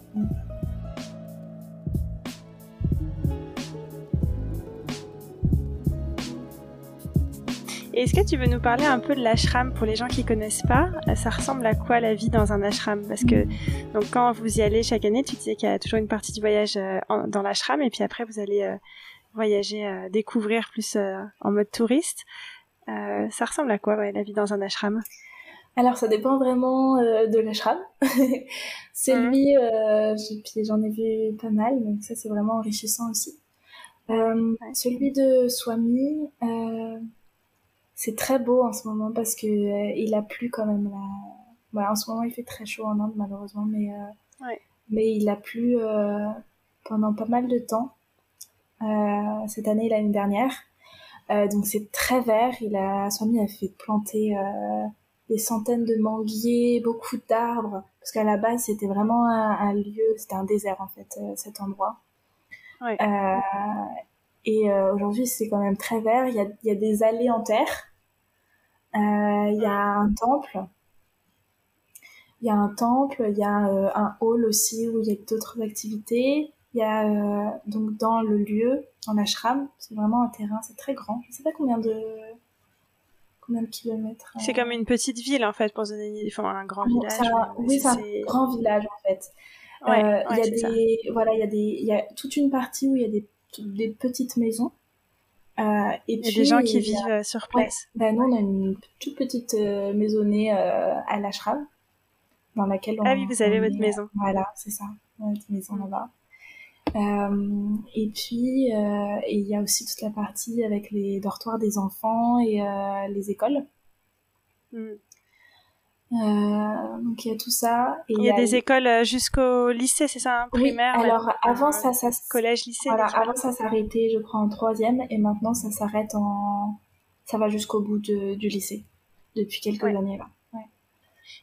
Est-ce que tu veux nous parler un peu de l'ashram pour les gens qui connaissent pas? Ça ressemble à quoi la vie dans un ashram? Parce que donc quand vous y allez chaque année, tu disais qu'il y a toujours une partie du voyage euh, dans l'ashram et puis après vous allez euh, voyager, euh, découvrir plus euh, en mode touriste. Euh, ça ressemble à quoi ouais, la vie dans un ashram? Alors ça dépend vraiment de l'ashram. Celui, mmh. puis j'en ai vu pas mal, donc ça c'est vraiment enrichissant aussi. Celui de Swami, c'est très beau en ce moment parce que il a plu quand même là. Bah, en ce moment, il fait très chaud en Inde, malheureusement, mais, mais il a plu pendant pas mal de temps. Cette année et l'année dernière. donc c'est très vert. Il a, Swami a fait planter des centaines de manguiers, beaucoup d'arbres, parce qu'à la base c'était vraiment un, lieu, c'était un désert en fait, cet endroit. Euh, et euh, aujourd'hui, c'est quand même très vert. Il y a, il y a des allées en terre. Euh, il y a un temple. Il y a un temple. Il y a un hall aussi où il y a d'autres activités. Il y a donc dans le lieu, dans l'ashram, c'est vraiment un terrain, c'est très grand. Je sais pas combien de combien de kilomètres. C'est comme une petite ville en fait pour se donner enfin, un grand village. oui, c'est un grand village en fait. Euh, il y a des, voilà, il y a des, il y a toute une partie où il y a des, des petites maisons. Euh, et il y a des gens qui vivent euh, sur place. Ben, nous, on a une toute petite maisonnée à l'ashram, dans laquelle on. Ah oui, vous avez votre maison. Voilà, c'est ça, notre maison là-bas. Euh, et puis, euh, il y a aussi toute la partie avec les dortoirs des enfants et euh, les écoles. Mm. Euh, donc il y a tout ça. Et il y, a, des écoles euh, jusqu'au lycée, c'est ça, hein, primaire. Oui, alors avant ça, ça collège, lycée. Voilà, avant ça s'arrêtait, je crois, en troisième, et maintenant ça s'arrête en, ça va jusqu'au bout de, du lycée depuis quelques années là. Ouais.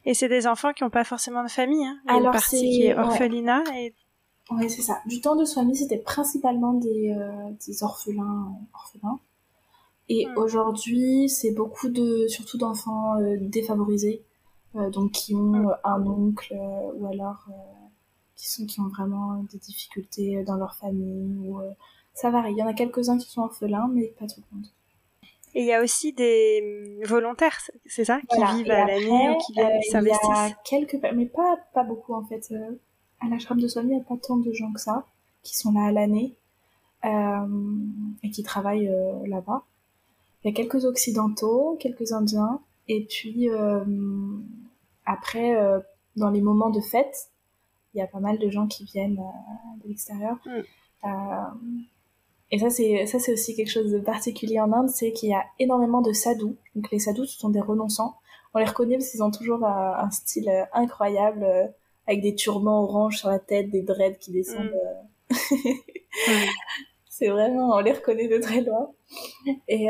Et c'est des enfants qui n'ont pas forcément de famille. Hein. Il y a alors une partie qui est orphelinat et. Oui, c'est ça. Du temps de famille, c'était principalement des, euh, des orphelins, orphelins. Et aujourd'hui, c'est beaucoup de, surtout d'enfants défavorisés euh, donc qui ont un oncle euh, ou alors euh, qui sont qui ont vraiment des difficultés dans leur famille ou ça varie. Il y en a quelques-uns qui sont orphelins, mais pas tout le monde. Et il y a aussi des hum, volontaires, c'est ça, qui vivent à l'année ou qui viennent s'investissent. Il y a quelques, mais pas pas beaucoup en fait. À l'ashram de Swami, il n'y a pas tant de gens que ça qui sont là à l'année et qui travaillent là-bas. Il y a quelques occidentaux, quelques indiens, et puis après, euh, dans les moments de fête, il y a pas mal de gens qui viennent euh, de l'extérieur. Mm. Euh, et ça, c'est ça, c'est aussi quelque chose de particulier en Inde, c'est qu'il y a énormément de sadhus. Donc les sadhus, ce sont des renonçants. On les reconnaît parce qu'ils ont toujours un, style incroyable, avec des turbans orange sur la tête, des dreads qui descendent. Mm. Mm. c'est vraiment, on les reconnaît de très loin. Et,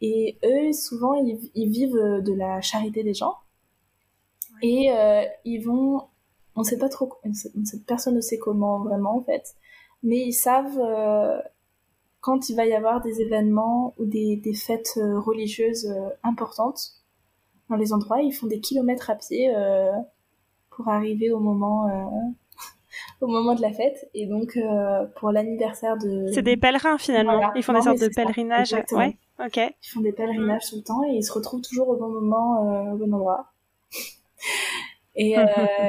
et eux, souvent, ils, vivent de la charité des gens. Et euh, ils vont, on sait pas trop, personne ne sait comment vraiment en fait, mais ils savent euh, quand il va y avoir des événements ou des, des fêtes euh, religieuses euh, importantes dans les endroits, ils font des kilomètres à pied euh, pour arriver au moment au moment de la fête et donc pour l'anniversaire de c'est des pèlerins finalement ils font des sortes de pèlerinages ouais ok ils font des pèlerinages tout le temps et ils se retrouvent toujours au bon moment au bon endroit et, euh,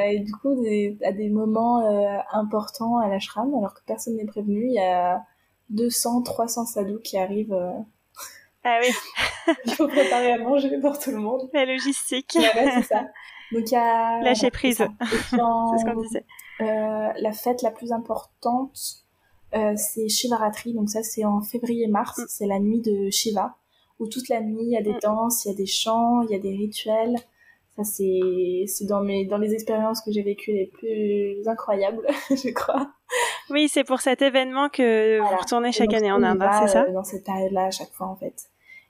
et, du coup, des, à des moments euh, importants à l'ashram, alors que personne n'est prévenu, il y a 200, 300 sadhus qui arrivent. Euh... Ah oui. il faut préparer à manger pour tout le monde. La logistique. Ouais, c'est ça. Donc il y a lâcher prise. C'est ce qu'on disait. Euh, la fête la plus importante, euh, c'est Shivaratri. Donc ça, c'est en février-mars. Mm. C'est la nuit de Shiva, où toute la nuit il y a des mm. danses, il y a des chants, il y a des rituels. Ça, c'est, c'est dans mes, dans les expériences que j'ai vécues les plus incroyables, je crois. Oui, c'est pour cet événement que vous retournez chaque année en Inde, c'est ça? Euh, dans cette période-là, à chaque fois, en fait.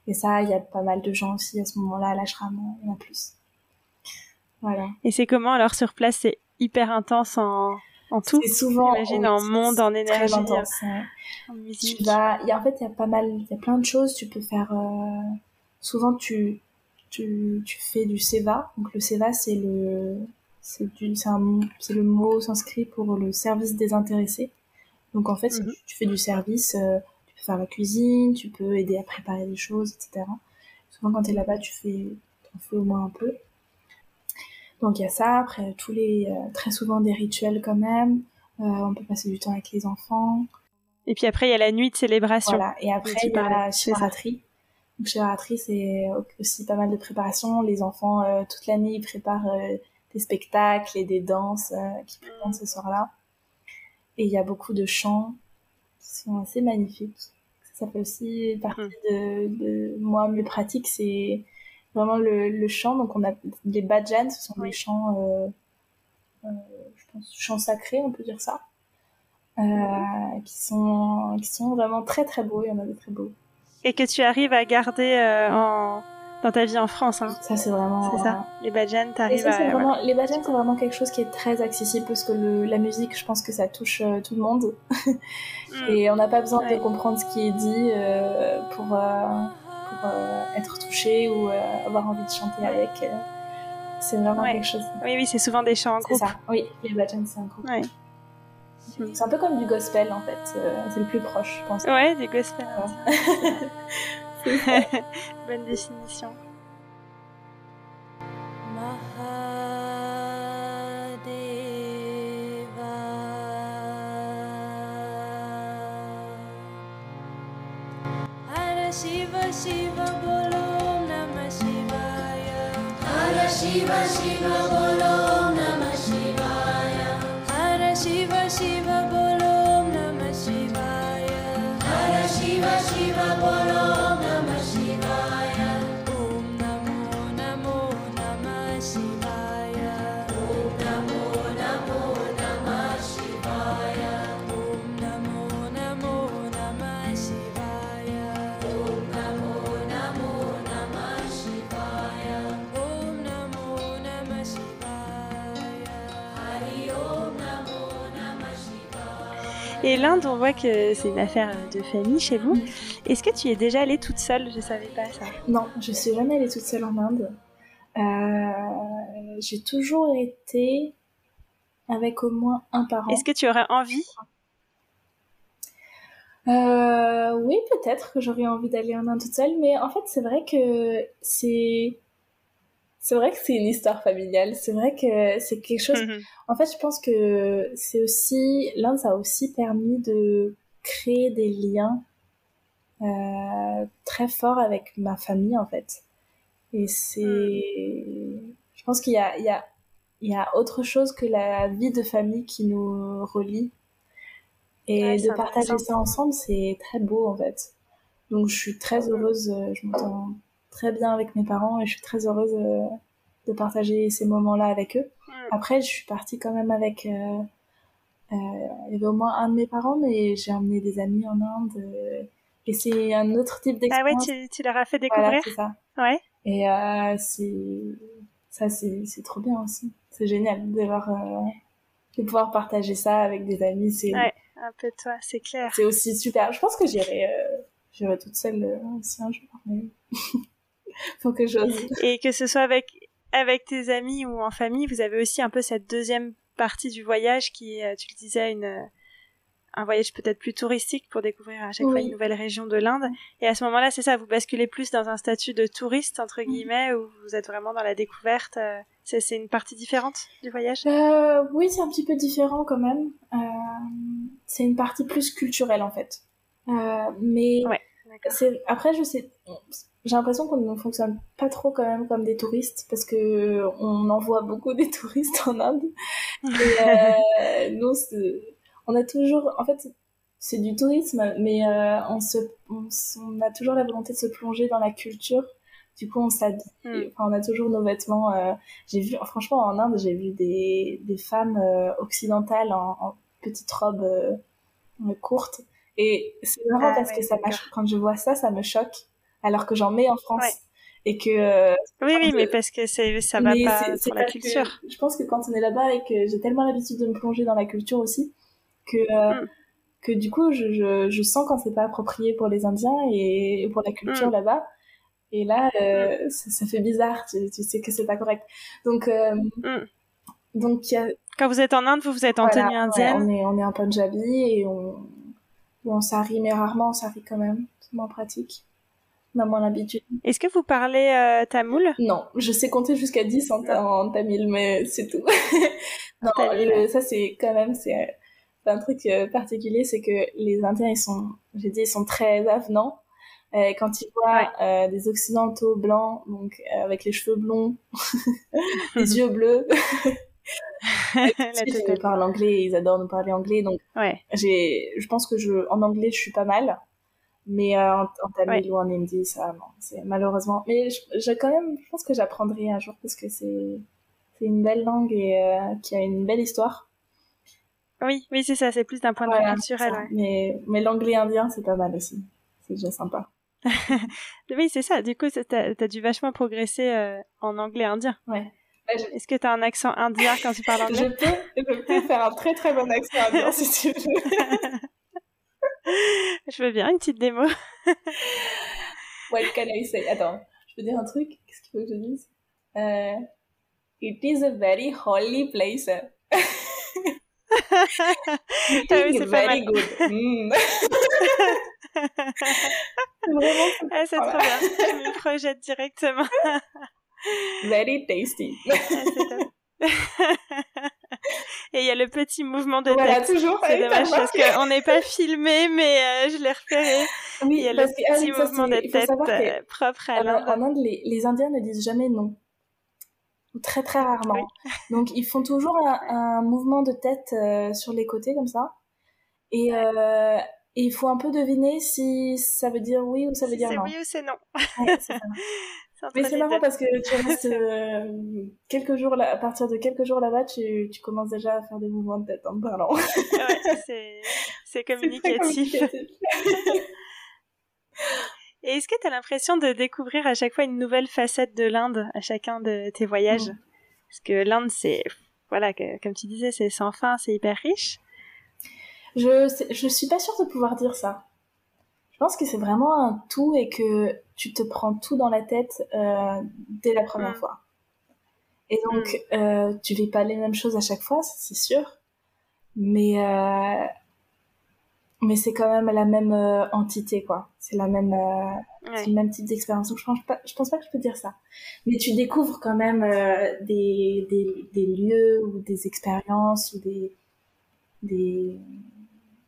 Et ça, il y a pas mal de gens aussi à ce moment-là, à l'ashram, il y en a plus. Voilà. Et c'est comment, alors, sur place, c'est hyper intense en, en tout? C'est souvent, j'imagine, en monde, en énergie. Intense, En musique. il y a, en fait, il y a pas mal, il y a plein de choses, tu peux faire, euh, souvent, tu, tu, tu fais du seva. Donc le seva, c'est le, c'est c'est le mot sanskrit pour le service désintéressé. Donc en fait, mhm. tu, fais du service, euh, tu peux faire la cuisine, tu peux aider à préparer des choses, etc. Souvent quand tu es là-bas, tu fais, en fais au moins un peu. Donc il y a ça. Après tous les, euh, très souvent des rituels quand même. Euh, on peut passer du temps avec les enfants. Et puis après il y a la nuit de célébration. Voilà. Et après il y a la shivaratri donc chez c'est aussi pas mal de préparation. Les enfants, euh, toute l'année, ils préparent euh, des spectacles et des danses euh, qui présentent ce soir-là. Et il y a beaucoup de chants qui sont assez magnifiques. Ça, fait aussi partie mm. de, de moi, mes pratiques, c'est vraiment le, le chant. Donc on a les bhajans, ce sont des chants, euh, euh, je pense, chants sacrés, on peut dire ça, euh, qui sont qui sont vraiment très très beaux. Il y en a des très beaux. Et que tu arrives à garder en dans ta vie en France. Hein. Ça, c'est vraiment. C'est ça. Les bhajans, t'arrives à. Vraiment... Les bhajans, c'est vraiment quelque chose qui est très accessible parce que le... la musique, je pense que ça touche euh, tout le monde. Mm. Et on n'a pas besoin de comprendre ce qui est dit euh, pour, euh, pour être touché ou avoir envie de chanter avec. C'est vraiment quelque chose. Oui, oui, c'est souvent des chants en groupe. C'est ça. Oui, les bhajans, c'est un groupe. C'est un peu comme du gospel en fait, c'est le plus proche, je pense. Ouais, du gospel. Bonne définition. Shiva Shiva Shiva Shiva Bolo l'Inde, on voit que c'est une affaire de famille chez vous. Est-ce que tu es déjà allée toute seule? Je savais pas ça. Non, je suis jamais allée toute seule en Inde. Euh, j'ai toujours été avec au moins un parent. Est-ce que tu aurais envie? Euh, Oui, peut-être que j'aurais envie d'aller en Inde toute seule, mais en fait, c'est vrai que c'est c'est vrai que c'est une histoire familiale. C'est vrai que c'est quelque chose. Mhm. En fait, je pense que c'est aussi l'Inde, ça a aussi permis de créer des liens euh, très forts avec ma famille, en fait. Et c'est, mhm. je pense qu'il y a, il y a, il y a autre chose que la vie de famille qui nous relie. Et de partager ça ensemble, c'est très beau, en fait. Donc, je suis très heureuse. Je m'entends très bien avec mes parents et je suis très heureuse euh, de partager ces moments-là avec eux. Après, je suis partie quand même avec. Euh, euh, il y avait au moins un de mes parents, mais j'ai emmené des amis en Inde. Euh, et c'est un autre type d'expérience. Ah ouais, tu, tu, leur as fait découvrir Voilà, c'est ça. Ouais. Et c'est. Ça, c'est trop bien aussi. C'est génial de, voir, de pouvoir partager ça avec des amis. C'est. Ouais, un peu toi, c'est clair. C'est aussi super. Je pense que j'irai j'irai toute seule aussi un jour, mais faut que j'ose. Et que ce soit avec avec tes amis ou en famille, vous avez aussi un peu cette deuxième partie du voyage qui est, euh, tu le disais, une, euh, un voyage peut-être plus touristique pour découvrir à chaque fois une nouvelle région de l'Inde. Et à ce moment-là, c'est ça, vous basculez plus dans un statut de touriste, entre guillemets, où vous êtes vraiment dans la découverte. Euh, c'est une partie différente du voyage? Euh, Oui, c'est un petit peu différent quand même. Euh, c'est une partie plus culturelle en fait. Euh, mais ouais, après, je sais, j'ai l'impression qu'on ne fonctionne pas trop quand même comme des touristes parce que on en voit beaucoup des touristes en Inde. Et euh, nous, on a toujours, en fait, c'est du tourisme, mais euh, on, se, on, a toujours la volonté de se plonger dans la culture. Du coup, on s'habille. Hmm. Enfin, on a toujours nos vêtements. Euh, j'ai vu, franchement, en Inde, j'ai vu des, des femmes euh, occidentales en, en petites robes euh, courtes. Et c'est marrant ah parce que ça quand je vois ça, ça me choque alors que j'en mets en France. Et que euh, oui oui mais parce que ça va pas sur la culture. je pense que quand on est là-bas et que j'ai tellement l'habitude de me plonger dans la culture aussi que euh, mm. que du coup je, je, je sens quand c'est pas approprié pour les Indiens et pour la culture mm. là-bas et là euh, mm. ça, fait bizarre tu, tu sais que c'est pas correct donc donc y a... quand vous êtes en Inde vous vous êtes en tenue indienne on est on est en Punjabi et on on s'arrive mais rarement on s'arrive quand même c'est moins pratique on moins l'habitude. Est-ce que vous parlez euh, tamoul? Non, je sais compter jusqu'à 10 en, tamil, mais c'est tout. non, ça c'est quand même c'est un truc euh, particulier, c'est que les Indiens ils sont, j'ai dit, ils sont très avenants. Euh, quand ils voient euh, des occidentaux blancs, donc avec les cheveux blonds, les yeux bleus. ils parlent anglais, ils adorent nous parler anglais, donc ouais. j'ai, je pense que je, en anglais, je suis pas mal. Mais en, tamil ou en hindi, ça, non, c'est malheureusement. Mais je, quand même, je pense que j'apprendrai un jour parce que c'est c'est une belle langue et qui a une belle histoire. Oui, oui, c'est ça, c'est plus d'un point de vue culturel. Ouais. Mais, mais l'anglais indien, c'est pas mal aussi. C'est déjà sympa. oui, c'est ça. Du coup, t'as as dû vachement progresser euh, en anglais indien. Ouais. Bah, Est-ce que t'as un accent indien quand tu parles anglais? je, peux, je peux faire un très très bon accent indien si tu veux. je veux bien une petite démo. What can I say Attends, je peux dire un truc? Qu'est-ce qu'il faut que je dise? Euh, It is a very holy place. ah oui, c'est pas mal. good. Mm. ah, c'est trop bien. Je me projette directement. Very tasty. Ah, Et il y a le petit mouvement de voilà, tête. toujours. C'est dommage parce qu'on n'est pas filmé, mais euh, je l'ai repéré. Oui, il y a le petit ah mouvement de tête euh, propre à l'Inde. En Inde, les, les Indiens ne disent jamais non ou très très rarement. Donc ils font toujours un, mouvement de tête euh, sur les côtés comme ça. Et, euh, il faut un peu deviner si ça veut dire oui ou ça veut dire non. C'est oui ou c'est non. Mais c'est marrant parce que tu restes euh, quelques jours là, à partir de quelques jours là-bas, tu, tu commences déjà à faire des mouvements de tête en parlant. ouais, c'est communicatif. Et est-ce que tu as l'impression de découvrir à chaque fois une nouvelle facette de l'Inde à chacun de tes voyages? Parce que l'Inde, c'est, voilà, comme tu disais, c'est sans fin, c'est hyper riche. Je, je suis pas sûre de pouvoir dire ça. Je pense que c'est vraiment un tout et que tu te prends tout dans la tête euh, dès la première mm. fois. Et donc, mm. euh, tu vis pas les mêmes choses à chaque fois, c'est sûr. Mais euh, mais c'est quand même la même euh, entité quoi c'est la même euh, le même type d'expérience donc je pense pas je pense pas que je peux dire ça mais tu découvres quand même euh, des, des, des lieux ou des expériences ou des des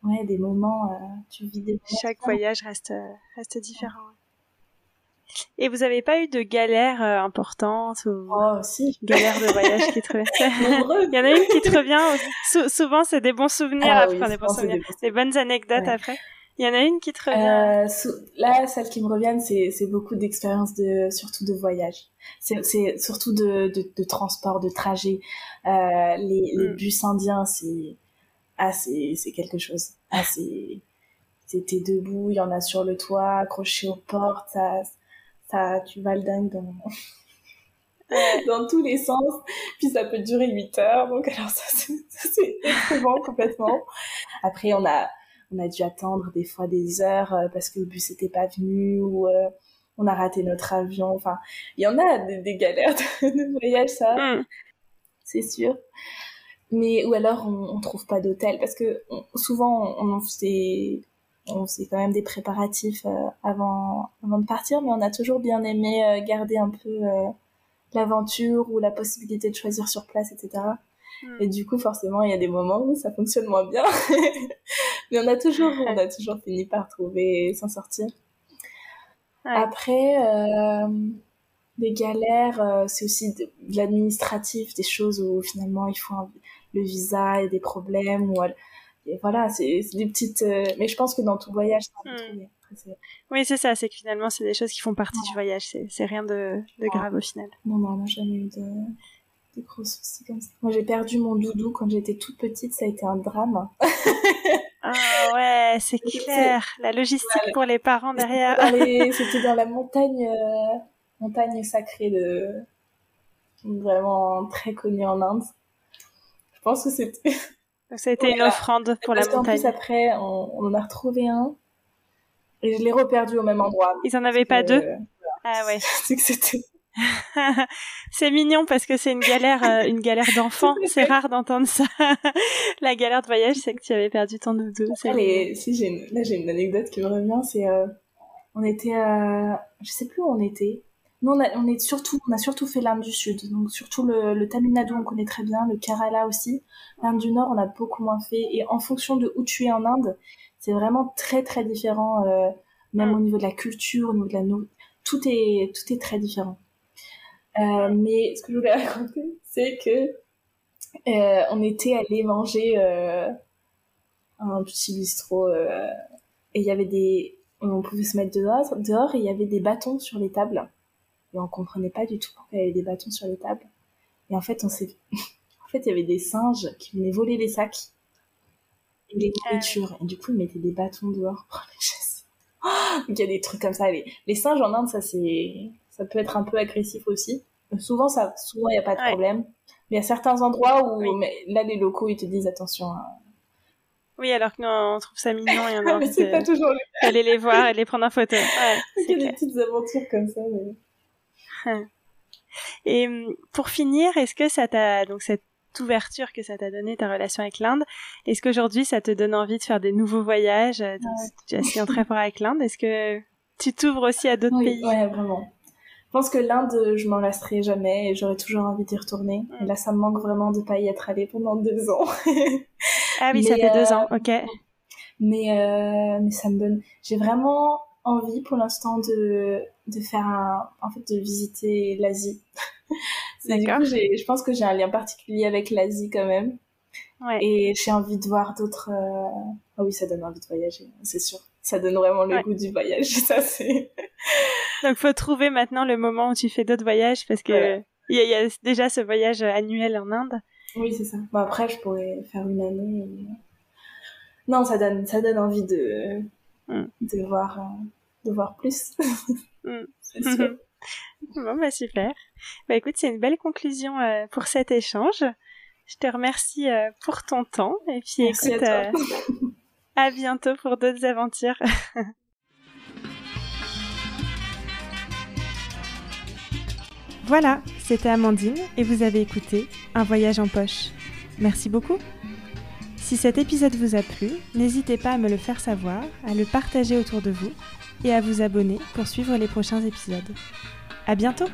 ouais des moments tu vis des chaque voyage reste reste différent et vous avez pas eu de galères euh, importantes ou oh, si. galères de voyage qui te reviennent Il y en a une qui te revient. souvent, c'est des bons souvenirs ah, après, des bons souvenirs, des, bonnes anecdotes après. Il y en a une qui te revient. Euh, là, celle qui me revient, c'est beaucoup d'expériences de surtout de voyage. C'est surtout de, de, de transport, de trajet. Euh, les, les mm. bus indiens, c'est ah c'est quelque chose. Ah c'est t'es debout, il y en a sur le toit, accroché aux portes, ça ça, tu vas le dingue dans, dans tous les sens. Puis ça peut durer 8 heures. Donc, alors ça, c'est éprouvant complètement. Après, on a, on a dû attendre des fois des heures euh, parce que le bus n'était pas venu ou euh, on a raté notre avion. Enfin, il y en a des, galères de, voyage, ça. Mm. C'est sûr. Mais, ou alors, on, on trouve pas d'hôtel parce que souvent, on, on faisait on faisait quand même des préparatifs euh, avant, avant de partir, mais on a toujours bien aimé euh, garder un peu euh, l'aventure ou la possibilité de choisir sur place, etc. Hmm. Et du coup, forcément, il y a des moments où ça fonctionne moins bien. mais on a toujours, on a toujours fini par trouver et s'en sortir. Après, euh, des galères, c'est aussi de, l'administratif, des choses où finalement il faut le visa et des problèmes, ou et voilà, c'est des petites. Euh, mais je pense que dans tout voyage, ça hmm. Oui, c'est ça. C'est que finalement, c'est des choses qui font partie du voyage. C'est rien de, de grave au final. Non, non, on n'a jamais eu de, de gros soucis comme ça. Moi, j'ai perdu mon doudou quand j'étais toute petite. Ça a été un drame. ah ouais, c'est clair. La logistique pour les parents derrière. C'était dans la montagne, euh, montagne sacrée de vraiment très connue en Inde. Je pense que c'était ça a été une offrande pour la montagne. plus après, on, en a retrouvé un et je l'ai reperdu au même endroit. Ils en avaient pas deux. Ah ouais. c'est que c'était. c'est mignon parce que c'est une galère, euh, une galère d'enfant. C'est rare d'entendre ça. la galère de voyage, c'est que tu avais perdu ton doudou. Allez, si j'ai une... là j'ai une anecdote qui me revient, c'est euh, on était, à... je sais plus où on était. Nous, on a, on est surtout, on a surtout fait l'Inde du Sud, donc surtout le, le Tamil Nadu, on connaît très bien, le Kerala aussi. L'Inde du Nord, on a beaucoup moins fait. Et en fonction de où tu es en Inde, c'est vraiment très très différent, euh, même au niveau de la culture, au niveau de la nourriture. Tout est, tout est très différent. Euh, mais ce que je voulais raconter, c'est que euh, on était allé manger un petit bistrot et il y avait des on pouvait se mettre dehors, dehors et il y avait des bâtons sur les tables. Et on comprenait pas du tout pourquoi il y avait des bâtons sur les tables. Et en fait, on s'est, en fait, il y avait des singes qui venaient voler les sacs et les nourritures. Et du coup, ils mettaient des bâtons dehors pour les chasser. Donc il y a des trucs comme ça. Les, les singes en Inde, ça c'est, ça peut être un peu agressif aussi. Souvent, ça, souvent, il n'y a pas de problème. Mais il y a certains endroits où, mais là, les locaux, ils te disent attention. Hein. Oui, alors que nous, on trouve ça mignon et on a envie d'aller les voir et les prendre en photo. Ouais, il y a des petites aventures comme ça. Mais... Et hum, pour finir, est-ce que ça t'a donc cette ouverture que ça t'a donné ta relation avec l'Inde, est-ce qu'aujourd'hui ça te donne envie de faire des nouveaux voyages Tu as signé très fort avec l'Inde? Est-ce que tu t'ouvres aussi à d'autres pays? Ouais, vraiment. Je pense que l'Inde, je m'en lasserai jamais et j'aurais toujours envie d'y retourner. Mm. Et là, ça me manque vraiment de pas y être allée pendant deux ans. ah oui, ça fait deux ans, ok. Mais, euh, mais ça me donne. J'ai vraiment envie pour l'instant de, de faire un, en fait, de visiter l'Asie. D'accord. je pense que j'ai un lien particulier avec l'Asie quand même. Ouais. Et j'ai envie de voir d'autres. Euh... Ah oui, ça donne envie de voyager, c'est sûr. Ça donne vraiment le goût du voyage, ça c'est. Donc faut trouver maintenant le moment où tu fais d'autres voyages parce que il y, a déjà ce voyage annuel en Inde. Oui, c'est ça. Bon après, je pourrais faire une année. Non, ça donne, ça donne envie de, mm. de voir, euh, de voir plus. Mm. c'est sûr. Bon, bah super. Bah écoute, c'est une belle conclusion euh, pour cet échange. Je te remercie euh, pour ton temps et puis écoute, à, euh, à bientôt pour d'autres aventures. voilà, c'était Amandine et vous avez écouté Un voyage en poche. Merci beaucoup. Si cet épisode vous a plu, n'hésitez pas à me le faire savoir, à le partager autour de vous et à vous abonner pour suivre les prochains épisodes. À bientôt!